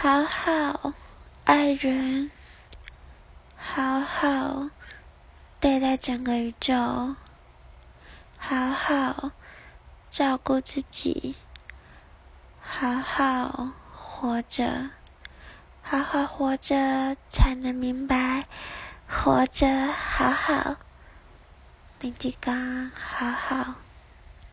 好好爱人，好好对待整个宇宙，好好照顾自己，好好活着，好好活着才能明白，活着好好。林吉刚，好好。